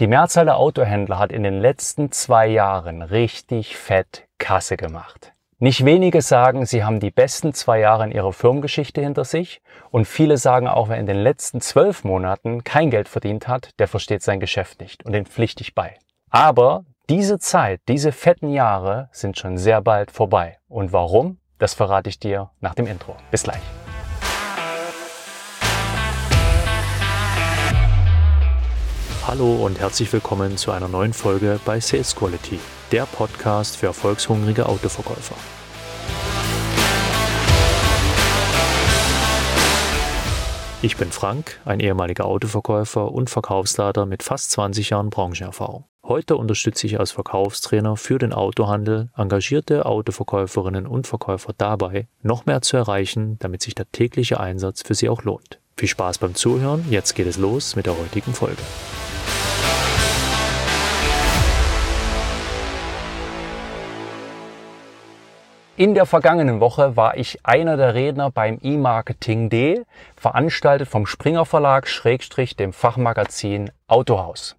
Die Mehrzahl der Autohändler hat in den letzten zwei Jahren richtig fett Kasse gemacht. Nicht wenige sagen, sie haben die besten zwei Jahre in ihrer Firmengeschichte hinter sich und viele sagen auch, wer in den letzten zwölf Monaten kein Geld verdient hat, der versteht sein Geschäft nicht und den pflichte ich bei. Aber diese Zeit, diese fetten Jahre sind schon sehr bald vorbei. Und warum? Das verrate ich dir nach dem Intro. Bis gleich. Hallo und herzlich willkommen zu einer neuen Folge bei Sales Quality, der Podcast für erfolgshungrige Autoverkäufer. Ich bin Frank, ein ehemaliger Autoverkäufer und Verkaufsleiter mit fast 20 Jahren Branchenerfahrung. Heute unterstütze ich als Verkaufstrainer für den Autohandel engagierte Autoverkäuferinnen und Verkäufer dabei, noch mehr zu erreichen, damit sich der tägliche Einsatz für sie auch lohnt. Viel Spaß beim Zuhören, jetzt geht es los mit der heutigen Folge. In der vergangenen Woche war ich einer der Redner beim E-Marketing D, veranstaltet vom Springer Verlag Schrägstrich dem Fachmagazin Autohaus.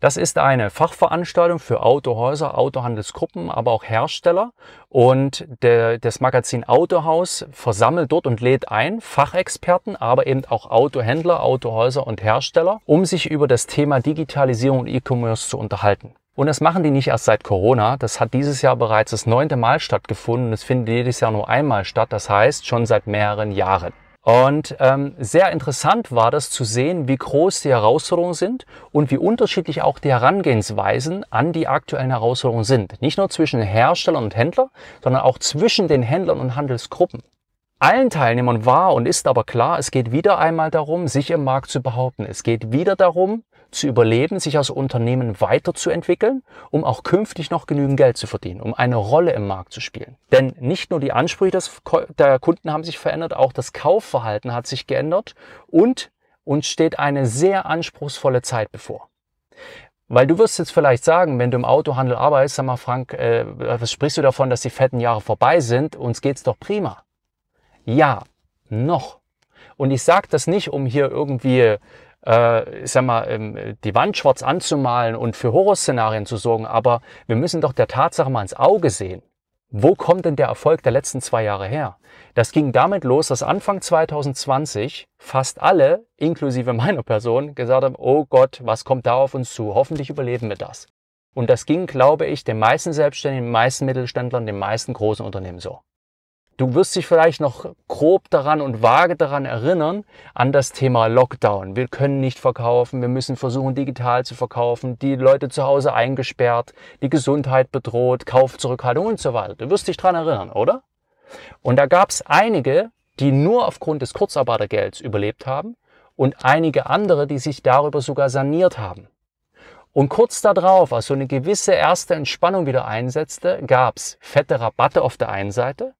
Das ist eine Fachveranstaltung für Autohäuser, Autohandelsgruppen, aber auch Hersteller. Und der, das Magazin Autohaus versammelt dort und lädt ein Fachexperten, aber eben auch Autohändler, Autohäuser und Hersteller, um sich über das Thema Digitalisierung und E-Commerce zu unterhalten. Und das machen die nicht erst seit Corona. Das hat dieses Jahr bereits das neunte Mal stattgefunden. Es findet jedes Jahr nur einmal statt. Das heißt schon seit mehreren Jahren. Und ähm, sehr interessant war das zu sehen, wie groß die Herausforderungen sind und wie unterschiedlich auch die Herangehensweisen an die aktuellen Herausforderungen sind. Nicht nur zwischen Herstellern und Händlern, sondern auch zwischen den Händlern und Handelsgruppen. Allen Teilnehmern war und ist aber klar, es geht wieder einmal darum, sich im Markt zu behaupten. Es geht wieder darum, zu überleben, sich als Unternehmen weiterzuentwickeln, um auch künftig noch genügend Geld zu verdienen, um eine Rolle im Markt zu spielen. Denn nicht nur die Ansprüche der Kunden haben sich verändert, auch das Kaufverhalten hat sich geändert und uns steht eine sehr anspruchsvolle Zeit bevor. Weil du wirst jetzt vielleicht sagen, wenn du im Autohandel arbeitest, sag mal Frank, äh, was sprichst du davon, dass die fetten Jahre vorbei sind? Uns geht's doch prima. Ja, noch. Und ich sage das nicht, um hier irgendwie äh, ich sag mal, ähm, die Wand schwarz anzumalen und für Horrorszenarien zu sorgen, aber wir müssen doch der Tatsache mal ins Auge sehen. Wo kommt denn der Erfolg der letzten zwei Jahre her? Das ging damit los, dass Anfang 2020 fast alle, inklusive meiner Person, gesagt haben, oh Gott, was kommt da auf uns zu? Hoffentlich überleben wir das. Und das ging, glaube ich, den meisten Selbstständigen, den meisten Mittelständlern, den meisten großen Unternehmen so. Du wirst dich vielleicht noch grob daran und vage daran erinnern, an das Thema Lockdown. Wir können nicht verkaufen, wir müssen versuchen, digital zu verkaufen, die Leute zu Hause eingesperrt, die Gesundheit bedroht, Kaufzurückhaltung und so weiter. Du wirst dich daran erinnern, oder? Und da gab es einige, die nur aufgrund des Kurzarbeitergelds überlebt haben und einige andere, die sich darüber sogar saniert haben. Und kurz darauf, als so eine gewisse erste Entspannung wieder einsetzte, gab's fette Rabatte auf der einen Seite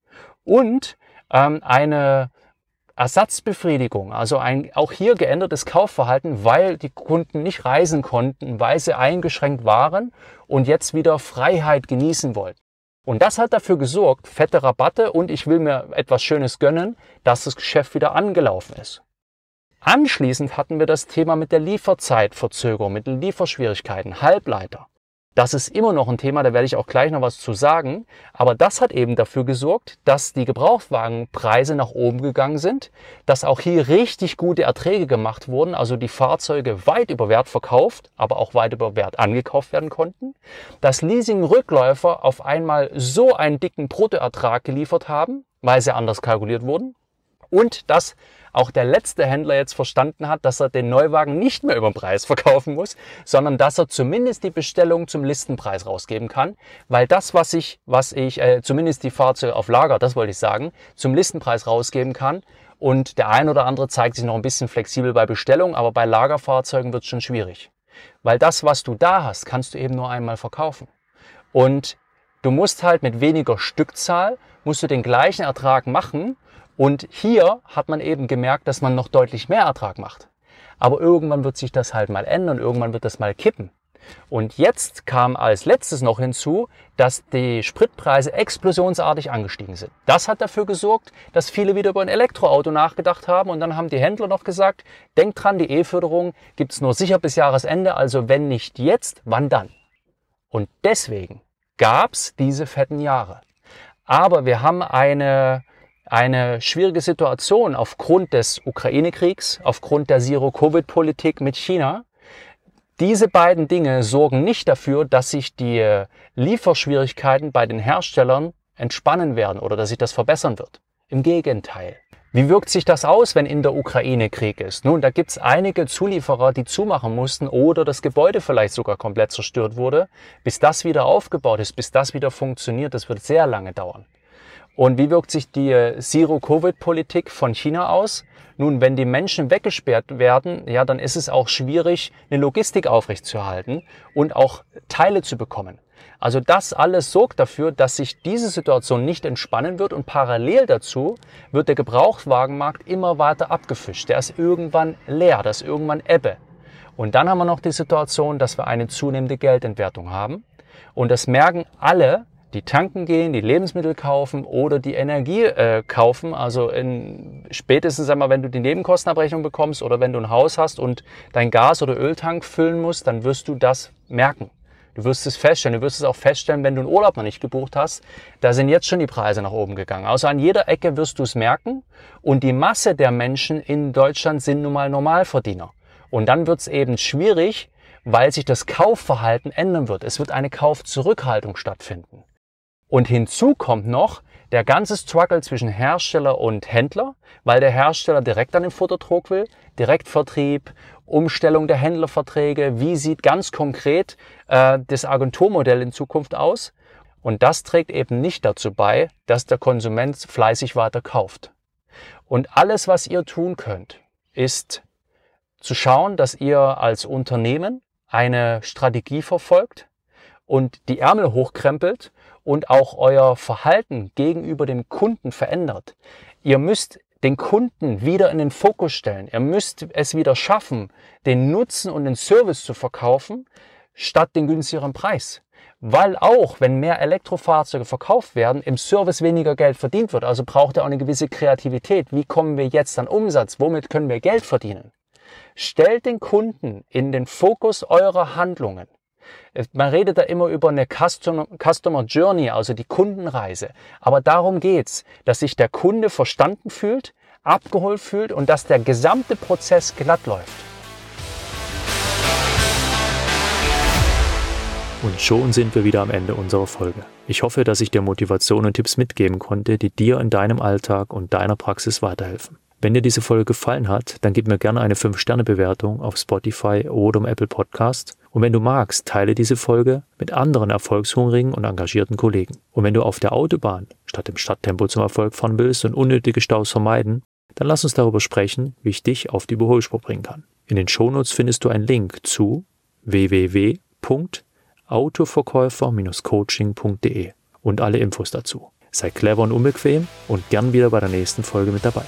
und ähm, eine Ersatzbefriedigung, also ein auch hier geändertes Kaufverhalten, weil die Kunden nicht reisen konnten, weil sie eingeschränkt waren und jetzt wieder Freiheit genießen wollten. Und das hat dafür gesorgt, fette Rabatte und ich will mir etwas Schönes gönnen, dass das Geschäft wieder angelaufen ist. Anschließend hatten wir das Thema mit der Lieferzeitverzögerung, mit den Lieferschwierigkeiten, Halbleiter. Das ist immer noch ein Thema, da werde ich auch gleich noch was zu sagen. Aber das hat eben dafür gesorgt, dass die Gebrauchtwagenpreise nach oben gegangen sind, dass auch hier richtig gute Erträge gemacht wurden, also die Fahrzeuge weit über Wert verkauft, aber auch weit über Wert angekauft werden konnten, dass Leasing-Rückläufer auf einmal so einen dicken Bruttoertrag geliefert haben, weil sie anders kalkuliert wurden und dass auch der letzte Händler jetzt verstanden hat, dass er den Neuwagen nicht mehr über den Preis verkaufen muss, sondern dass er zumindest die Bestellung zum Listenpreis rausgeben kann, weil das, was ich, was ich, äh, zumindest die Fahrzeuge auf Lager, das wollte ich sagen, zum Listenpreis rausgeben kann. Und der ein oder andere zeigt sich noch ein bisschen flexibel bei Bestellung, aber bei Lagerfahrzeugen wird es schon schwierig. Weil das, was du da hast, kannst du eben nur einmal verkaufen. Und du musst halt mit weniger Stückzahl, musst du den gleichen Ertrag machen, und hier hat man eben gemerkt, dass man noch deutlich mehr Ertrag macht. Aber irgendwann wird sich das halt mal ändern, irgendwann wird das mal kippen. Und jetzt kam als letztes noch hinzu, dass die Spritpreise explosionsartig angestiegen sind. Das hat dafür gesorgt, dass viele wieder über ein Elektroauto nachgedacht haben und dann haben die Händler noch gesagt, denkt dran, die E-Förderung gibt's nur sicher bis Jahresende, also wenn nicht jetzt, wann dann? Und deswegen gab's diese fetten Jahre. Aber wir haben eine, eine schwierige Situation aufgrund des Ukraine-Kriegs, aufgrund der Zero-Covid-Politik mit China diese beiden Dinge sorgen nicht dafür, dass sich die Lieferschwierigkeiten bei den Herstellern entspannen werden oder dass sich das verbessern wird. Im Gegenteil. Wie wirkt sich das aus, wenn in der Ukraine Krieg ist? Nun, da gibt es einige Zulieferer, die zumachen mussten oder das Gebäude vielleicht sogar komplett zerstört wurde. Bis das wieder aufgebaut ist, bis das wieder funktioniert, das wird sehr lange dauern. Und wie wirkt sich die Zero-Covid-Politik von China aus? Nun, wenn die Menschen weggesperrt werden, ja, dann ist es auch schwierig, eine Logistik aufrechtzuerhalten und auch Teile zu bekommen. Also das alles sorgt dafür, dass sich diese Situation nicht entspannen wird und parallel dazu wird der Gebrauchtwagenmarkt immer weiter abgefischt. Der ist irgendwann leer, das ist irgendwann Ebbe. Und dann haben wir noch die Situation, dass wir eine zunehmende Geldentwertung haben. Und das merken alle, die tanken gehen, die Lebensmittel kaufen oder die Energie äh, kaufen. Also in, spätestens einmal, wenn du die Nebenkostenabrechnung bekommst oder wenn du ein Haus hast und dein Gas- oder Öltank füllen musst, dann wirst du das merken. Du wirst es feststellen. Du wirst es auch feststellen, wenn du einen Urlaub noch nicht gebucht hast. Da sind jetzt schon die Preise nach oben gegangen. Also an jeder Ecke wirst du es merken. Und die Masse der Menschen in Deutschland sind nun mal Normalverdiener. Und dann wird es eben schwierig, weil sich das Kaufverhalten ändern wird. Es wird eine Kaufzurückhaltung stattfinden. Und hinzu kommt noch der ganze Struggle zwischen Hersteller und Händler, weil der Hersteller direkt an den Futtertrog will, Direktvertrieb, Umstellung der Händlerverträge, wie sieht ganz konkret äh, das Agenturmodell in Zukunft aus. Und das trägt eben nicht dazu bei, dass der Konsument fleißig weiter kauft. Und alles, was ihr tun könnt, ist zu schauen, dass ihr als Unternehmen eine Strategie verfolgt und die Ärmel hochkrempelt und auch euer Verhalten gegenüber dem Kunden verändert. Ihr müsst den Kunden wieder in den Fokus stellen. Ihr müsst es wieder schaffen, den Nutzen und den Service zu verkaufen, statt den günstigeren Preis. Weil auch, wenn mehr Elektrofahrzeuge verkauft werden, im Service weniger Geld verdient wird. Also braucht ihr auch eine gewisse Kreativität. Wie kommen wir jetzt an Umsatz? Womit können wir Geld verdienen? Stellt den Kunden in den Fokus eurer Handlungen. Man redet da immer über eine Customer Journey, also die Kundenreise. Aber darum geht's, dass sich der Kunde verstanden fühlt, abgeholt fühlt und dass der gesamte Prozess glatt läuft. Und schon sind wir wieder am Ende unserer Folge. Ich hoffe, dass ich dir Motivation und Tipps mitgeben konnte, die dir in deinem Alltag und deiner Praxis weiterhelfen. Wenn dir diese Folge gefallen hat, dann gib mir gerne eine 5-Sterne-Bewertung auf Spotify oder im Apple Podcast. Und wenn du magst, teile diese Folge mit anderen erfolgshungrigen und engagierten Kollegen. Und wenn du auf der Autobahn statt im Stadttempo zum Erfolg fahren willst und unnötige Staus vermeiden, dann lass uns darüber sprechen, wie ich dich auf die Überholspur bringen kann. In den Shownotes findest du einen Link zu www.autoverkäufer-coaching.de und alle Infos dazu. Sei clever und unbequem und gern wieder bei der nächsten Folge mit dabei.